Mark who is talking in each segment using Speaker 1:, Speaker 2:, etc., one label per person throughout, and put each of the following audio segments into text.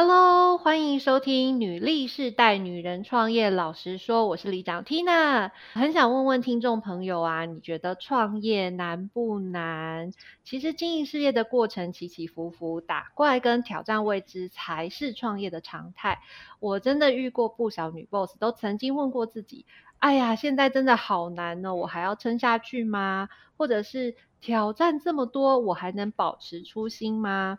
Speaker 1: Hello，欢迎收听女力世代女人创业。老实说，我是里长 Tina，很想问问听众朋友啊，你觉得创业难不难？其实经营事业的过程起起伏伏，打怪跟挑战未知才是创业的常态。我真的遇过不少女 boss，都曾经问过自己：哎呀，现在真的好难哦，我还要撑下去吗？或者是挑战这么多，我还能保持初心吗？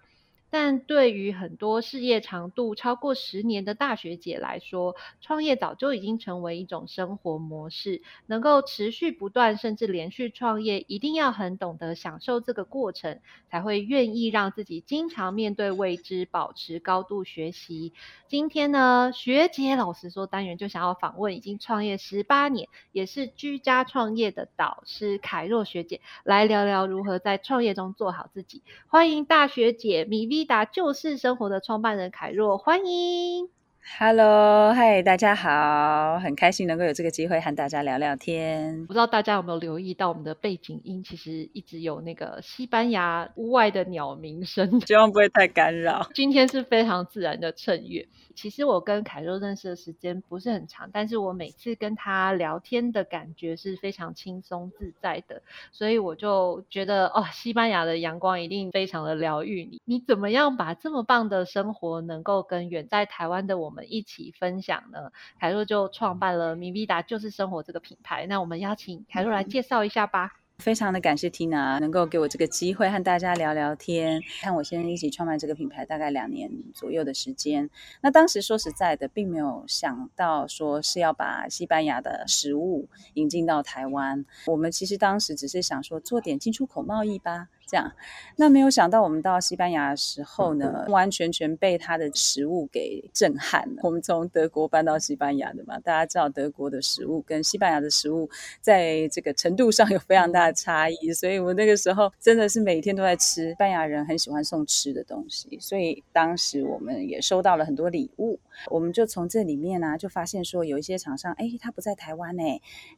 Speaker 1: 但对于很多事业长度超过十年的大学姐来说，创业早就已经成为一种生活模式。能够持续不断，甚至连续创业，一定要很懂得享受这个过程，才会愿意让自己经常面对未知，保持高度学习。今天呢，学姐老实说，单元就想要访问已经创业十八年，也是居家创业的导师凯若学姐，来聊聊如何在创业中做好自己。欢迎大学姐米 V。达就是生活的创办人凯若，欢迎。
Speaker 2: Hello，嗨，大家好，很开心能够有这个机会和大家聊聊天。
Speaker 1: 不知道大家有没有留意到我们的背景音，其实一直有那个西班牙屋外的鸟鸣声，
Speaker 2: 希望不会太干扰。
Speaker 1: 今天是非常自然的趁月。其实我跟凯若认识的时间不是很长，但是我每次跟他聊天的感觉是非常轻松自在的，所以我就觉得哦，西班牙的阳光一定非常的疗愈你。你怎么样把这么棒的生活能够跟远在台湾的我们一起分享呢？凯若就创办了米米达就是生活这个品牌。那我们邀请凯若来介绍一下吧。
Speaker 2: 非常的感谢 Tina 能够给我这个机会和大家聊聊天。看我先一起创办这个品牌大概两年左右的时间。那当时说实在的，并没有想到说是要把西班牙的食物引进到台湾。我们其实当时只是想说做点进出口贸易吧。这样，那没有想到我们到西班牙的时候呢，完全全被它的食物给震撼了。我们从德国搬到西班牙的嘛，大家知道德国的食物跟西班牙的食物在这个程度上有非常大的差异，所以我那个时候真的是每天都在吃。西班牙人很喜欢送吃的东西，所以当时我们也收到了很多礼物。我们就从这里面呢，就发现说有一些厂商，哎，他不在台湾呢，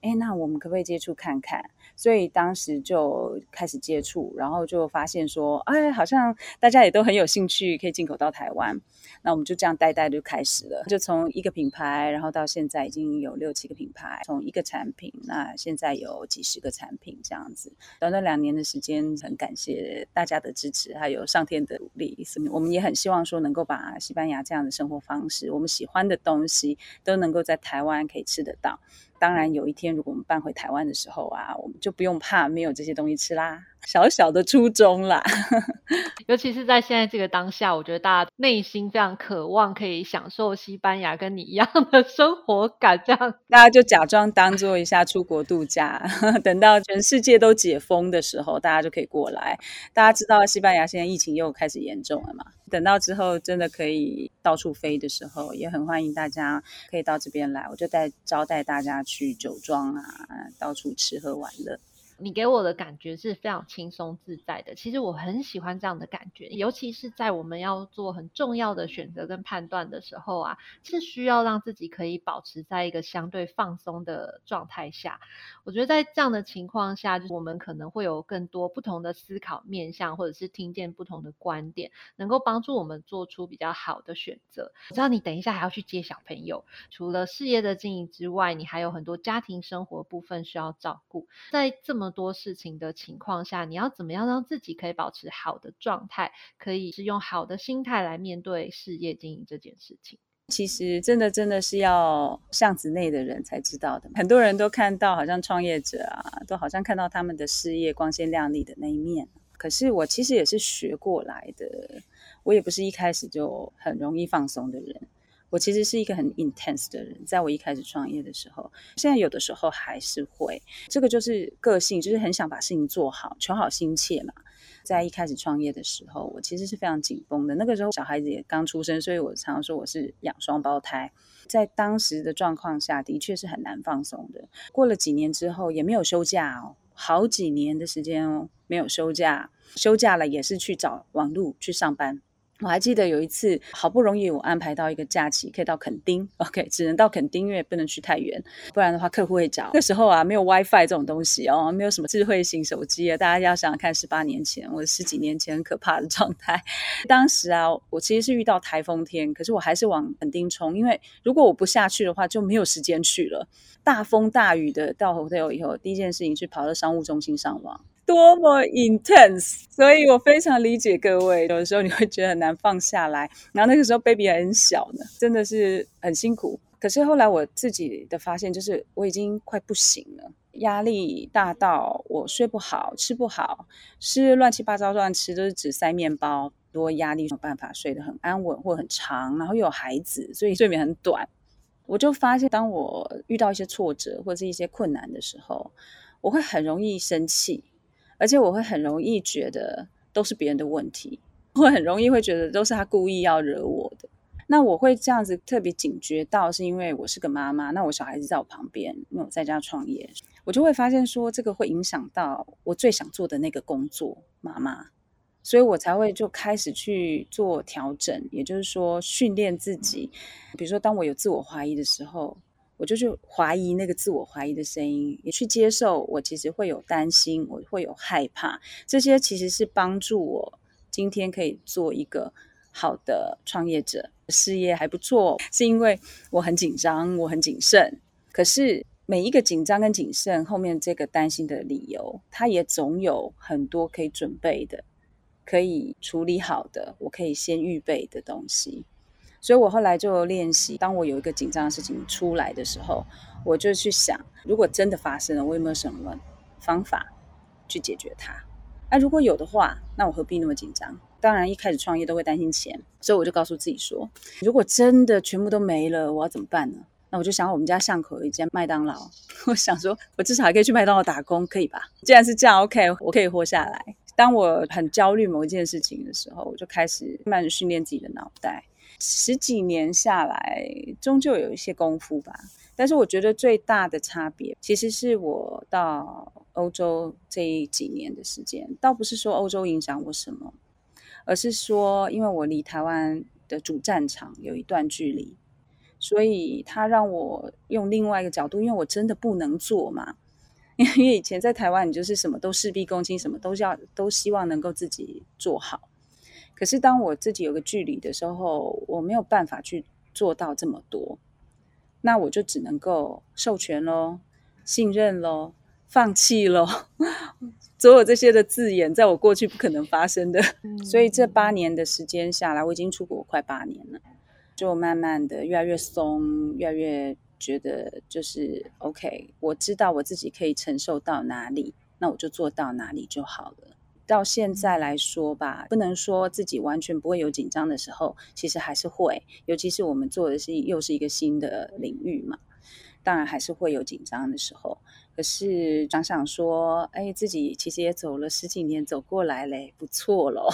Speaker 2: 哎，那我们可不可以接触看看？所以当时就开始接触，然后就发现说，哎，好像大家也都很有兴趣，可以进口到台湾。那我们就这样代代就开始了，就从一个品牌，然后到现在已经有六七个品牌，从一个产品，那现在有几十个产品这样子。短短两年的时间，很感谢大家的支持，还有上天的努力。我们也很希望说，能够把西班牙这样的生活方式，我们喜欢的东西，都能够在台湾可以吃得到。当然，有一天如果我们搬回台湾的时候啊，我们就不用怕没有这些东西吃啦。小小的初衷啦，
Speaker 1: 尤其是在现在这个当下，我觉得大家内心非常渴望可以享受西班牙跟你一样的生活感，这样
Speaker 2: 大家就假装当做一下出国度假，等到全世界都解封的时候，大家就可以过来。大家知道西班牙现在疫情又开始严重了嘛？等到之后真的可以到处飞的时候，也很欢迎大家可以到这边来，我就带招待大家去酒庄啊，到处吃喝玩乐。
Speaker 1: 你给我的感觉是非常轻松自在的，其实我很喜欢这样的感觉，尤其是在我们要做很重要的选择跟判断的时候啊，是需要让自己可以保持在一个相对放松的状态下。我觉得在这样的情况下，就我们可能会有更多不同的思考面向，或者是听见不同的观点，能够帮助我们做出比较好的选择。我知道你等一下还要去接小朋友，除了事业的经营之外，你还有很多家庭生活部分需要照顾，在这么多事情的情况下，你要怎么样让自己可以保持好的状态，可以是用好的心态来面对事业经营这件事情？
Speaker 2: 其实真的真的是要巷子内的人才知道的。很多人都看到，好像创业者啊，都好像看到他们的事业光鲜亮丽的那一面。可是我其实也是学过来的，我也不是一开始就很容易放松的人。我其实是一个很 intense 的人，在我一开始创业的时候，现在有的时候还是会，这个就是个性，就是很想把事情做好，求好心切嘛。在一开始创业的时候，我其实是非常紧绷的。那个时候小孩子也刚出生，所以我常常说我是养双胞胎。在当时的状况下的确是很难放松的。过了几年之后，也没有休假哦，好几年的时间哦，没有休假，休假了也是去找网路去上班。我还记得有一次，好不容易我安排到一个假期，可以到垦丁，OK，只能到垦丁，因为不能去太远，不然的话客户会找。那时候啊，没有 WiFi 这种东西哦，没有什么智慧型手机啊，大家要想想看，十八年前，我十几年前很可怕的 状态。当时啊，我其实是遇到台风天，可是我还是往垦丁冲，因为如果我不下去的话，就没有时间去了。大风大雨的到 hotel 以后，第一件事情是跑到商务中心上网。多么 intense，所以我非常理解各位。有的时候你会觉得很难放下来，然后那个时候 baby 还很小呢，真的是很辛苦。可是后来我自己的发现就是，我已经快不行了，压力大到我睡不好、吃不好，吃乱七八糟乱吃，都是只塞面包，多压力没有办法睡得很安稳或很长，然后又有孩子，所以睡眠很短。我就发现，当我遇到一些挫折或者是一些困难的时候，我会很容易生气。而且我会很容易觉得都是别人的问题，会很容易会觉得都是他故意要惹我的。那我会这样子特别警觉到，是因为我是个妈妈，那我小孩子在我旁边，因为我在家创业，我就会发现说这个会影响到我最想做的那个工作，妈妈，所以我才会就开始去做调整，也就是说训练自己，比如说当我有自我怀疑的时候。我就去怀疑那个自我怀疑的声音，也去接受我其实会有担心，我会有害怕，这些其实是帮助我今天可以做一个好的创业者，事业还不错，是因为我很紧张，我很谨慎。可是每一个紧张跟谨慎后面这个担心的理由，它也总有很多可以准备的，可以处理好的，我可以先预备的东西。所以我后来就练习，当我有一个紧张的事情出来的时候，我就去想，如果真的发生了，我有没有什么方法去解决它？那如果有的话，那我何必那么紧张？当然，一开始创业都会担心钱，所以我就告诉自己说，如果真的全部都没了，我要怎么办呢？那我就想，我们家巷口有一间麦当劳，我想说，我至少还可以去麦当劳打工，可以吧？既然是这样，OK，我可以活下来。当我很焦虑某一件事情的时候，我就开始慢慢训练自己的脑袋。十几年下来，终究有一些功夫吧。但是我觉得最大的差别，其实是我到欧洲这几年的时间，倒不是说欧洲影响我什么，而是说，因为我离台湾的主战场有一段距离，所以它让我用另外一个角度，因为我真的不能做嘛。因为以前在台湾，你就是什么都事必躬亲，什么都要都希望能够自己做好。可是当我自己有个距离的时候，我没有办法去做到这么多，那我就只能够授权喽、信任喽、放弃喽，所有这些的字眼，在我过去不可能发生的。所以这八年的时间下来，我已经出国快八年了，就慢慢的越来越松，越来越觉得就是 OK，我知道我自己可以承受到哪里，那我就做到哪里就好了。到现在来说吧，不能说自己完全不会有紧张的时候，其实还是会，尤其是我们做的是又是一个新的领域嘛，当然还是会有紧张的时候。可是想想说，哎，自己其实也走了十几年，走过来嘞，不错喽，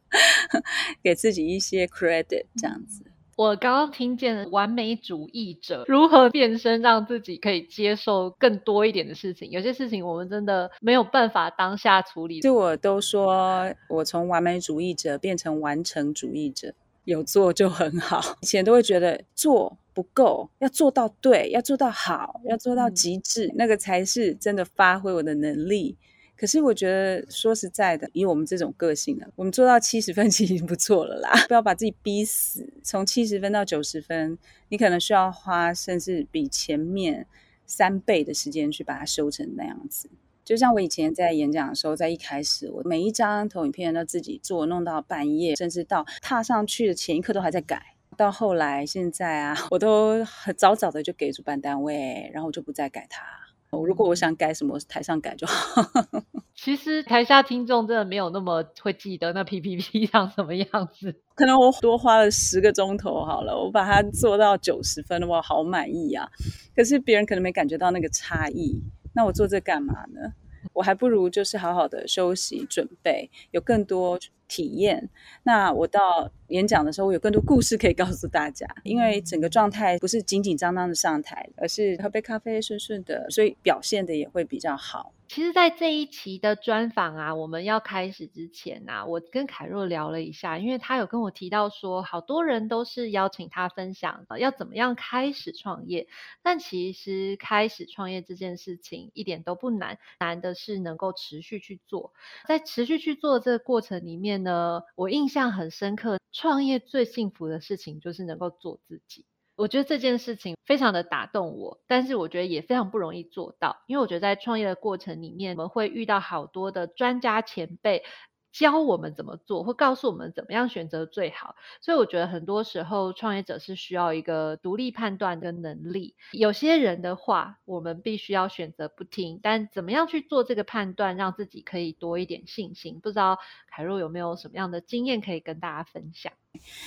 Speaker 2: 给自己一些 credit，这样子。
Speaker 1: 我刚刚听见完美主义者如何变身，让自己可以接受更多一点的事情。有些事情我们真的没有办法当下处理。
Speaker 2: 就我都说，我从完美主义者变成完成主义者，有做就很好。以前都会觉得做不够，要做到对，要做到好，要做到极致，那个才是真的发挥我的能力。可是我觉得说实在的，以我们这种个性呢，我们做到七十分其实已经不错了啦。不要把自己逼死，从七十分到九十分，你可能需要花甚至比前面三倍的时间去把它修成那样子。就像我以前在演讲的时候，在一开始，我每一张投影片都自己做，弄到半夜，甚至到踏上去的前一刻都还在改。到后来现在啊，我都很早早的就给主办单位，然后我就不再改它。如果我想改什么，台上改就好。
Speaker 1: 其实台下听众真的没有那么会记得那 PPT 长什么样子。
Speaker 2: 可能我多花了十个钟头好了，我把它做到九十分，我好满意啊。可是别人可能没感觉到那个差异，那我做这干嘛呢？我还不如就是好好的休息准备，有更多。体验，那我到演讲的时候，我有更多故事可以告诉大家。因为整个状态不是紧紧张张的上台，而是喝杯咖啡，顺顺的，所以表现的也会比较好。
Speaker 1: 其实，在这一期的专访啊，我们要开始之前啊，我跟凯若聊了一下，因为他有跟我提到说，好多人都是邀请他分享要怎么样开始创业，但其实开始创业这件事情一点都不难，难的是能够持续去做。在持续去做这个过程里面呢，我印象很深刻，创业最幸福的事情就是能够做自己。我觉得这件事情非常的打动我，但是我觉得也非常不容易做到，因为我觉得在创业的过程里面，我们会遇到好多的专家前辈。教我们怎么做，或告诉我们怎么样选择最好。所以我觉得很多时候创业者是需要一个独立判断的能力。有些人的话，我们必须要选择不听。但怎么样去做这个判断，让自己可以多一点信心？不知道凯若有没有什么样的经验可以跟大家分享？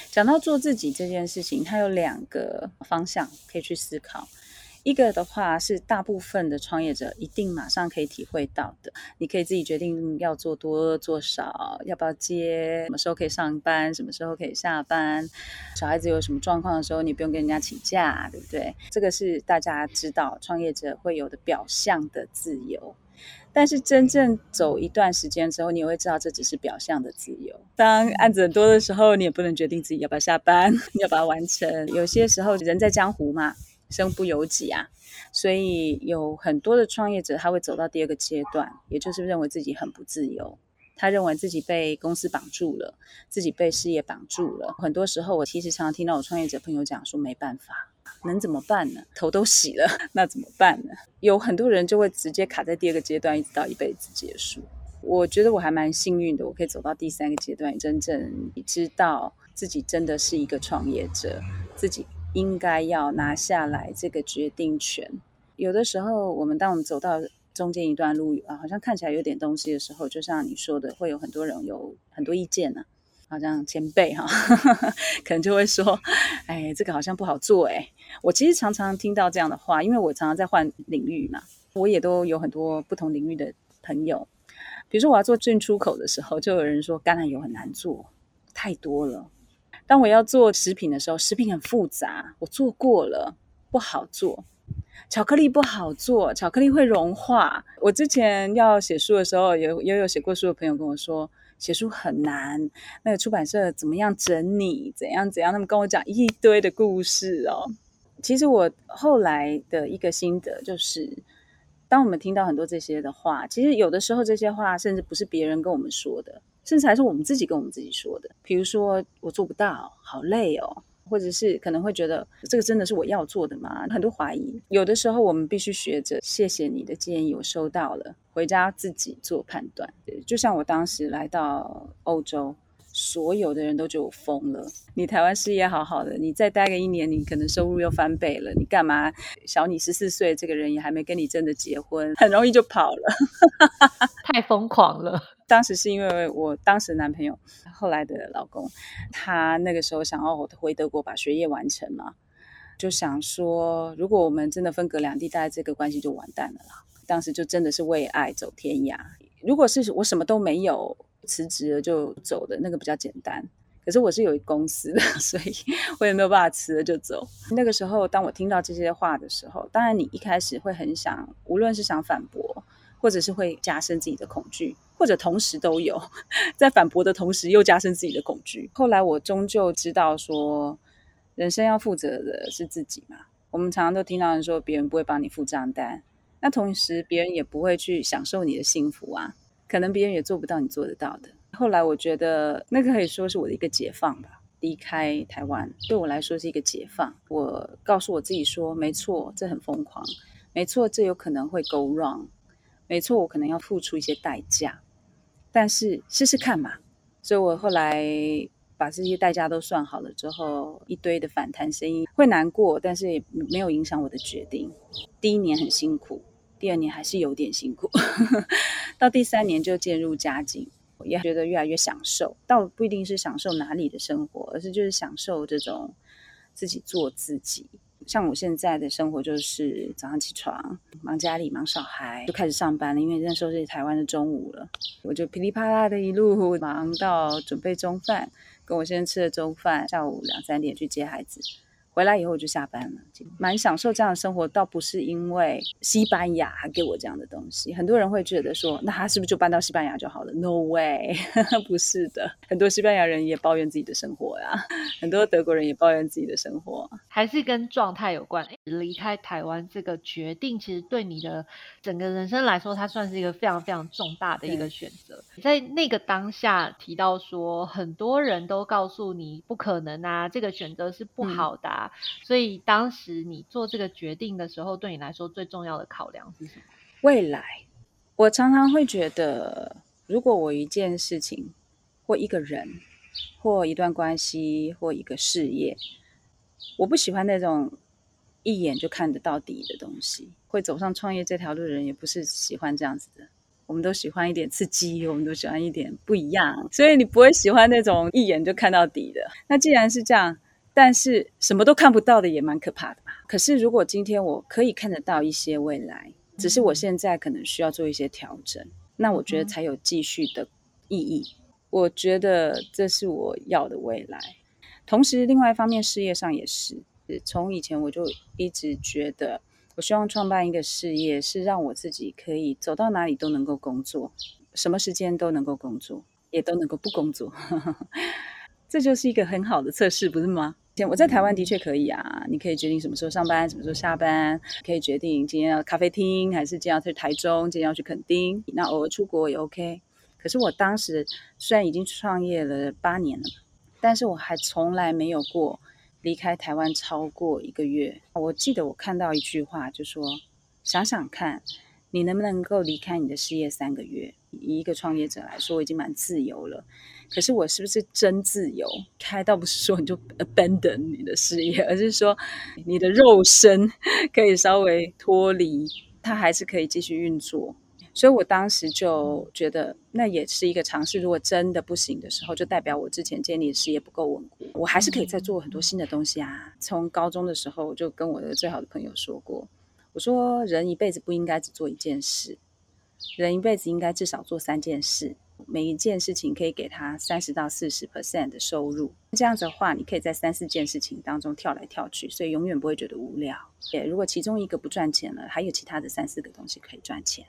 Speaker 2: 讲到做自己这件事情，它有两个方向可以去思考。一个的话是大部分的创业者一定马上可以体会到的，你可以自己决定要做多做少，要不要接，什么时候可以上班，什么时候可以下班，小孩子有什么状况的时候，你不用跟人家请假，对不对？这个是大家知道创业者会有的表象的自由，但是真正走一段时间之后，你也会知道这只是表象的自由。当案子多的时候，你也不能决定自己要不要下班，要把它完成。有些时候人在江湖嘛。身不由己啊，所以有很多的创业者他会走到第二个阶段，也就是认为自己很不自由，他认为自己被公司绑住了，自己被事业绑住了。很多时候，我其实常常听到我创业者朋友讲说，没办法，能怎么办呢？头都洗了，那怎么办呢？有很多人就会直接卡在第二个阶段，一直到一辈子结束。我觉得我还蛮幸运的，我可以走到第三个阶段，真正知道自己真的是一个创业者，自己。应该要拿下来这个决定权。有的时候，我们当我们走到中间一段路啊，好像看起来有点东西的时候，就像你说的，会有很多人有很多意见呢。好像前辈哈，可能就会说：“哎，这个好像不好做。”哎，我其实常常听到这样的话，因为我常常在换领域嘛，我也都有很多不同领域的朋友。比如说，我要做进出口的时候，就有人说橄榄油很难做，太多了。当我要做食品的时候，食品很复杂，我做过了，不好做。巧克力不好做，巧克力会融化。我之前要写书的时候，有也有写过书的朋友跟我说，写书很难，那个出版社怎么样整你，怎样怎样，他们跟我讲一堆的故事哦。其实我后来的一个心得就是，当我们听到很多这些的话，其实有的时候这些话甚至不是别人跟我们说的。甚至还是我们自己跟我们自己说的，比如说我做不到，好累哦，或者是可能会觉得这个真的是我要做的吗？很多怀疑。有的时候我们必须学着谢谢你的建议，我收到了，回家自己做判断。就像我当时来到欧洲。所有的人都觉得我疯了。你台湾事业好好的，你再待个一年，你可能收入又翻倍了。你干嘛？小你十四岁这个人也还没跟你真的结婚，很容易就跑了，
Speaker 1: 太疯狂了。
Speaker 2: 当时是因为我当时男朋友，后来的老公，他那个时候想要回德国把学业完成嘛，就想说，如果我们真的分隔两地，大概这个关系就完蛋了啦。当时就真的是为爱走天涯。如果是我什么都没有。辞职了就走的那个比较简单，可是我是有一公司的，所以我也没有办法辞了就走。那个时候，当我听到这些话的时候，当然你一开始会很想，无论是想反驳，或者是会加深自己的恐惧，或者同时都有，在反驳的同时又加深自己的恐惧。后来我终究知道说，人生要负责的是自己嘛。我们常常都听到人说，别人不会帮你付账单，那同时别人也不会去享受你的幸福啊。可能别人也做不到你做得到的。后来我觉得那个可以说是我的一个解放吧。离开台湾对我来说是一个解放。我告诉我自己说，没错，这很疯狂，没错，这有可能会 go wrong，没错，我可能要付出一些代价，但是试试看嘛。所以我后来把这些代价都算好了之后，一堆的反弹声音会难过，但是也没有影响我的决定。第一年很辛苦。第二年还是有点辛苦，到第三年就渐入佳境，也觉得越来越享受。倒不一定是享受哪里的生活，而是就是享受这种自己做自己。像我现在的生活，就是早上起床忙家里忙小孩，就开始上班了。因为那时候是台湾的中午了，我就噼里啪啦的一路忙到准备中饭，跟我先生吃了中饭，下午两三点去接孩子。回来以后我就下班了，蛮享受这样的生活。倒不是因为西班牙给我这样的东西，很多人会觉得说，那他是不是就搬到西班牙就好了？No way，不是的。很多西班牙人也抱怨自己的生活呀，很多德国人也抱怨自己的生活，
Speaker 1: 还是跟状态有关。离开台湾这个决定，其实对你的整个人生来说，它算是一个非常非常重大的一个选择。在那个当下提到说，很多人都告诉你不可能啊，这个选择是不好的。所以当时你做这个决定的时候，对你来说最重要的考量是什么？
Speaker 2: 未来，我常常会觉得，如果我一件事情，或一个人，或一段关系，或一个事业，我不喜欢那种一眼就看得到底的东西。会走上创业这条路的人，也不是喜欢这样子的。我们都喜欢一点刺激，我们都喜欢一点不一样。所以你不会喜欢那种一眼就看到底的。那既然是这样。但是什么都看不到的也蛮可怕的嘛。可是如果今天我可以看得到一些未来，只是我现在可能需要做一些调整，那我觉得才有继续的意义。我觉得这是我要的未来。同时，另外一方面，事业上也是，从以前我就一直觉得，我希望创办一个事业，是让我自己可以走到哪里都能够工作，什么时间都能够工作，也都能够不工作。这就是一个很好的测试，不是吗？我在台湾的确可以啊，你可以决定什么时候上班，什么时候下班，可以决定今天要咖啡厅还是今天要去台中，今天要去垦丁，那偶尔出国也 OK。可是我当时虽然已经创业了八年了，但是我还从来没有过离开台湾超过一个月。我记得我看到一句话，就说想想看，你能不能够离开你的事业三个月？以一个创业者来说，我已经蛮自由了。可是我是不是真自由？开倒不是说你就 abandon 你的事业，而是说你的肉身可以稍微脱离，它还是可以继续运作。所以我当时就觉得，那也是一个尝试。如果真的不行的时候，就代表我之前建立的事业不够稳固，我还是可以再做很多新的东西啊。从高中的时候，我就跟我的最好的朋友说过，我说人一辈子不应该只做一件事，人一辈子应该至少做三件事。每一件事情可以给他三十到四十 percent 的收入，这样子的话，你可以在三四件事情当中跳来跳去，所以永远不会觉得无聊。也如果其中一个不赚钱了，还有其他的三四个东西可以赚钱。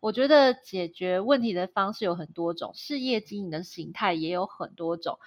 Speaker 1: 我觉得解决问题的方式有很多种，事业经营的形态也有很多种。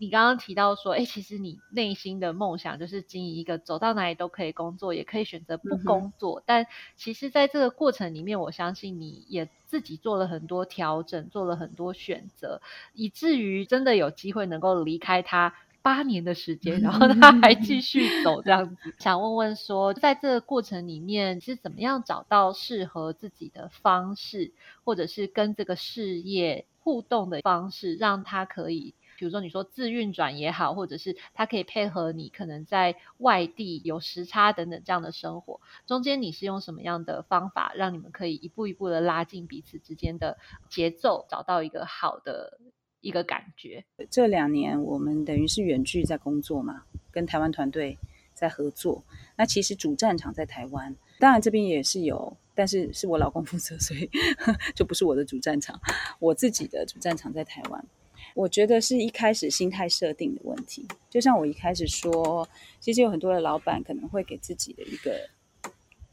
Speaker 1: 你刚刚提到说，哎，其实你内心的梦想就是经营一个走到哪里都可以工作，也可以选择不工作。但其实，在这个过程里面，我相信你也自己做了很多调整，做了很多选择，以至于真的有机会能够离开他八年的时间，然后他还继续走这样子。想问问说，在这个过程里面是怎么样找到适合自己的方式，或者是跟这个事业互动的方式，让他可以。比如说，你说自运转也好，或者是它可以配合你可能在外地有时差等等这样的生活，中间你是用什么样的方法，让你们可以一步一步的拉近彼此之间的节奏，找到一个好的一个感觉？
Speaker 2: 这两年我们等于是远距在工作嘛，跟台湾团队在合作。那其实主战场在台湾，当然这边也是有，但是是我老公负责，所以 就不是我的主战场。我自己的主战场在台湾。我觉得是一开始心态设定的问题，就像我一开始说，其实有很多的老板可能会给自己的一个，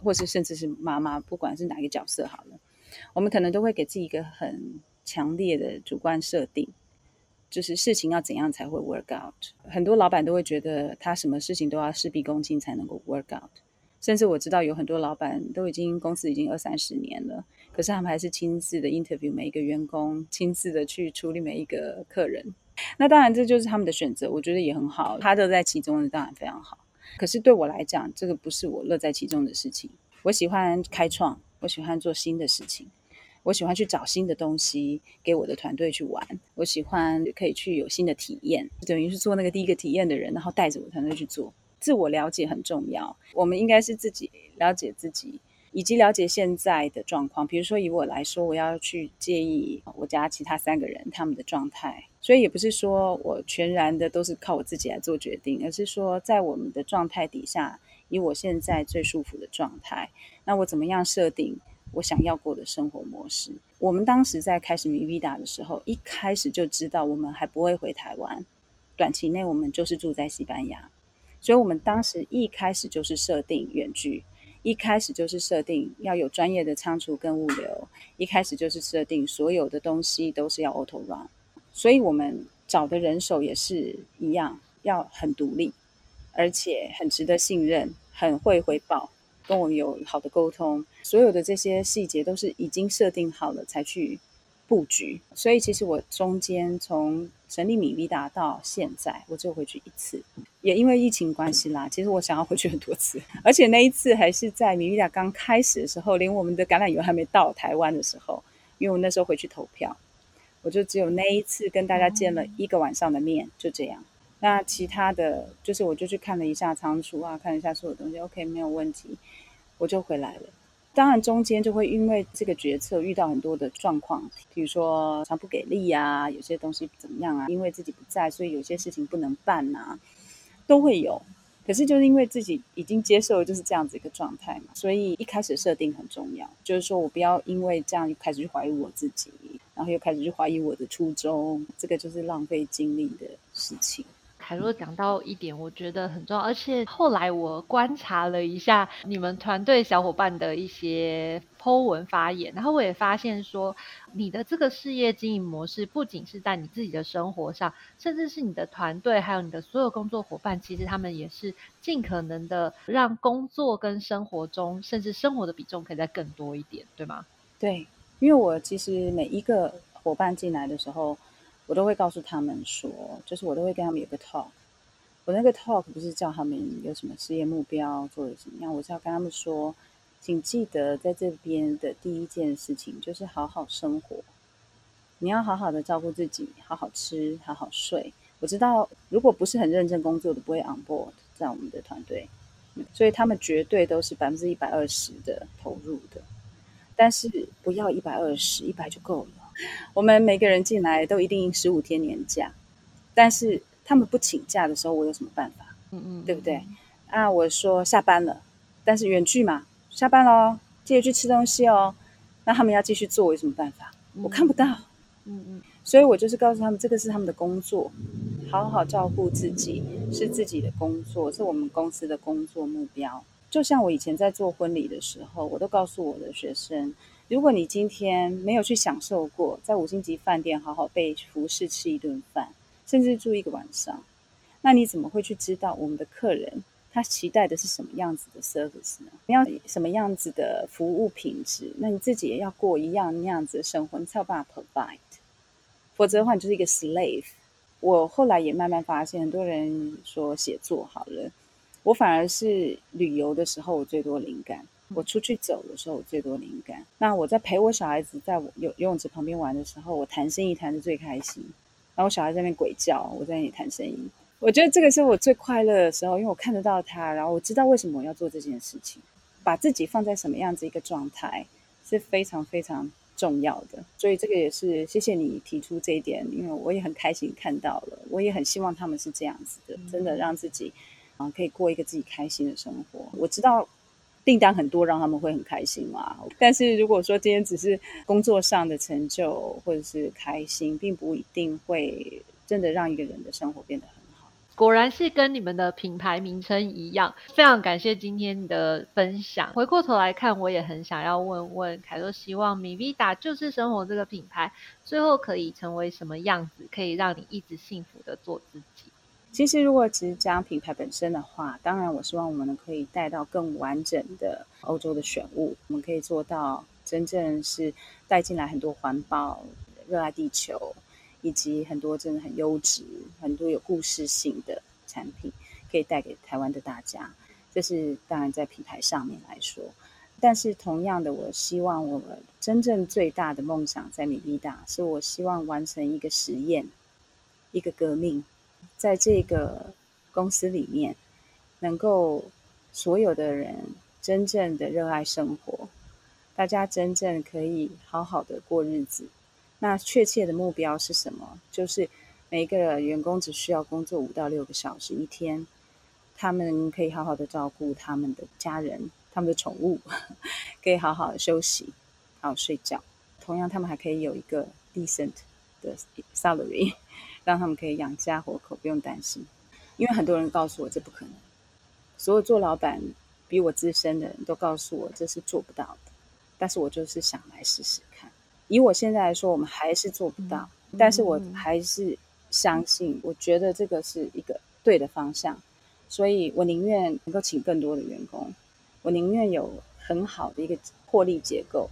Speaker 2: 或是甚至是妈妈，不管是哪个角色好了，我们可能都会给自己一个很强烈的主观设定，就是事情要怎样才会 work out。很多老板都会觉得他什么事情都要事必躬亲才能够 work out。甚至我知道有很多老板都已经公司已经二三十年了，可是他们还是亲自的 interview 每一个员工，亲自的去处理每一个客人。那当然这就是他们的选择，我觉得也很好，他乐在其中当然非常好。可是对我来讲，这个不是我乐在其中的事情。我喜欢开创，我喜欢做新的事情，我喜欢去找新的东西给我的团队去玩，我喜欢可以去有新的体验，等于是做那个第一个体验的人，然后带着我团队去做。自我了解很重要，我们应该是自己了解自己，以及了解现在的状况。比如说，以我来说，我要去介意我家其他三个人他们的状态，所以也不是说我全然的都是靠我自己来做决定，而是说在我们的状态底下，以我现在最舒服的状态，那我怎么样设定我想要过的生活模式？我们当时在开始米 V 达的时候，一开始就知道我们还不会回台湾，短期内我们就是住在西班牙。所以我们当时一开始就是设定远距，一开始就是设定要有专业的仓储跟物流，一开始就是设定所有的东西都是要 auto run，所以我们找的人手也是一样，要很独立，而且很值得信任，很会回报，跟我们有好的沟通，所有的这些细节都是已经设定好了才去。布局，所以其实我中间从成立米 V 达到现在，我只有回去一次，也因为疫情关系啦。其实我想要回去很多次，而且那一次还是在米 V 达刚开始的时候，连我们的橄榄油还没到台湾的时候，因为我那时候回去投票，我就只有那一次跟大家见了一个晚上的面，就这样。那其他的就是我就去看了一下仓储啊，看了一下所有东西，OK 没有问题，我就回来了。当然，中间就会因为这个决策遇到很多的状况，比如说常不给力啊，有些东西怎么样啊？因为自己不在，所以有些事情不能办呐，都会有。可是就是因为自己已经接受就是这样子一个状态嘛，所以一开始设定很重要，就是说我不要因为这样开始去怀疑我自己，然后又开始去怀疑我的初衷，这个就是浪费精力的事情。
Speaker 1: 凯若讲到一点，我觉得很重要，而且后来我观察了一下你们团队小伙伴的一些 Po 文发言，然后我也发现说，你的这个事业经营模式不仅是在你自己的生活上，甚至是你的团队还有你的所有工作伙伴，其实他们也是尽可能的让工作跟生活中，甚至生活的比重可以再更多一点，对吗？
Speaker 2: 对，因为我其实每一个伙伴进来的时候。我都会告诉他们说，就是我都会跟他们有个 talk。我那个 talk 不是叫他们有什么事业目标，做的怎么样，我是要跟他们说，请记得在这边的第一件事情就是好好生活。你要好好的照顾自己，好好吃，好好睡。我知道，如果不是很认真工作的，不会 on board 在我们的团队，所以他们绝对都是百分之一百二十的投入的。但是不要一百二十，一百就够了。我们每个人进来都一定十五天年假，但是他们不请假的时候，我有什么办法？嗯嗯，对不对？啊，我说下班了，但是远距嘛，下班喽，记得去吃东西哦。那他们要继续做，我有什么办法？我看不到。嗯嗯，所以我就是告诉他们，这个是他们的工作，好好照顾自己是自己的工作，是我们公司的工作目标。就像我以前在做婚礼的时候，我都告诉我的学生。如果你今天没有去享受过在五星级饭店好好被服侍吃一顿饭，甚至住一个晚上，那你怎么会去知道我们的客人他期待的是什么样子的 service 呢？你要什么样子的服务品质？那你自己也要过一样那样子的生活，你才有办法 provide。否则的话，你就是一个 slave。我后来也慢慢发现，很多人说写作好了，我反而是旅游的时候我最多灵感。我出去走的时候，我最多灵感。那我在陪我小孩子在游游泳池旁边玩的时候，我谈生意谈的最开心。然后我小孩在那边鬼叫，我在那里谈生意。我觉得这个是我最快乐的时候，因为我看得到他，然后我知道为什么我要做这件事情，把自己放在什么样子一个状态是非常非常重要的。所以这个也是谢谢你提出这一点，因为我也很开心看到了，我也很希望他们是这样子的，真的让自己啊可以过一个自己开心的生活。我知道。订单很多，让他们会很开心嘛。但是如果说今天只是工作上的成就或者是开心，并不一定会真的让一个人的生活变得很好。
Speaker 1: 果然是跟你们的品牌名称一样。非常感谢今天的分享。回过头来看，我也很想要问问凯多，希望米 V 达就是生活这个品牌最后可以成为什么样子，可以让你一直幸福的做自己。
Speaker 2: 其实，如果只是讲品牌本身的话，当然，我希望我们可以带到更完整的欧洲的选物，我们可以做到真正是带进来很多环保、热爱地球，以及很多真的很优质、很多有故事性的产品，可以带给台湾的大家。这是当然在品牌上面来说，但是同样的，我希望我们真正最大的梦想在米利达，是我希望完成一个实验，一个革命。在这个公司里面，能够所有的人真正的热爱生活，大家真正可以好好的过日子。那确切的目标是什么？就是每一个员工只需要工作五到六个小时一天，他们可以好好的照顾他们的家人、他们的宠物，可以好好的休息、好好睡觉。同样，他们还可以有一个 decent 的 salary。让他们可以养家活口，不用担心。因为很多人告诉我这不可能，所有做老板比我资深的人都告诉我这是做不到的，但是我就是想来试试看。以我现在来说，我们还是做不到，但是我还是相信，我觉得这个是一个对的方向，所以我宁愿能够请更多的员工，我宁愿有很好的一个获利结构。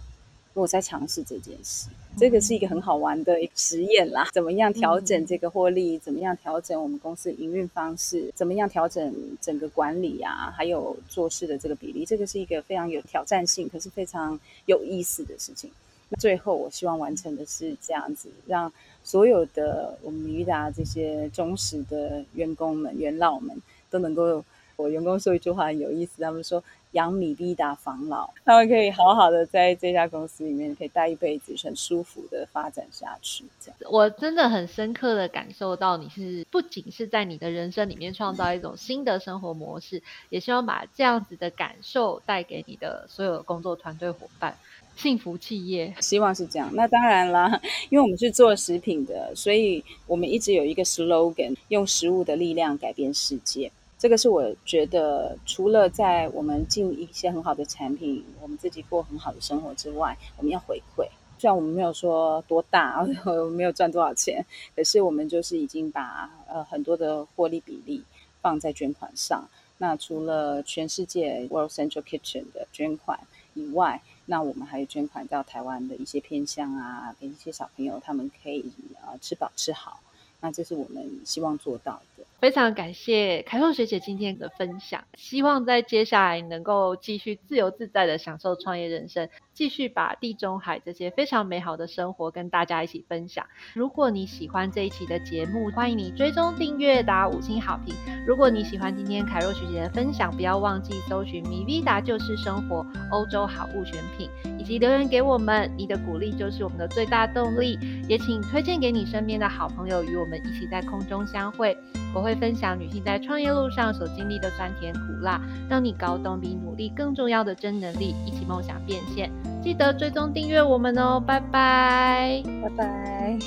Speaker 2: 我在尝试这件事，这个是一个很好玩的一个实验啦。怎么样调整这个获利？怎么样调整我们公司营运方式？怎么样调整整个管理啊？还有做事的这个比例？这个是一个非常有挑战性，可是非常有意思的事情。那最后，我希望完成的是这样子，让所有的我们米裕达这些忠实的员工们、元老们都能够。我员工说一句话很有意思，他们说。养米必达防老，他们可以好好的在这家公司里面，可以待一辈子，很舒服的发展下去。这样，
Speaker 1: 我真的很深刻的感受到，你是不仅是在你的人生里面创造一种新的生活模式，也希望把这样子的感受带给你的所有工作团队伙伴。幸福企业，
Speaker 2: 希望是这样。那当然啦，因为我们是做食品的，所以我们一直有一个 slogan：用食物的力量改变世界。这个是我觉得，除了在我们进一些很好的产品，我们自己过很好的生活之外，我们要回馈。虽然我们没有说多大，没有赚多少钱，可是我们就是已经把呃很多的获利比例放在捐款上。那除了全世界 World Central Kitchen 的捐款以外，那我们还有捐款到台湾的一些偏乡啊，给一些小朋友，他们可以呃吃饱吃好。那这是我们希望做到的。
Speaker 1: 非常感谢凯硕学姐今天的分享，希望在接下来能够继续自由自在的享受创业人生，继续把地中海这些非常美好的生活跟大家一起分享。如果你喜欢这一期的节目，欢迎你追踪订阅打五星好评。如果你喜欢今天凯若学姐的分享，不要忘记搜寻米维达就是生活欧洲好物选品，以及留言给我们，你的鼓励就是我们的最大动力。也请推荐给你身边的好朋友，与我们一起在空中相会。我会分享女性在创业路上所经历的酸甜苦辣，让你搞懂比努力更重要的真能力，一起梦想变现。记得追踪订阅我们哦，拜拜，
Speaker 2: 拜拜。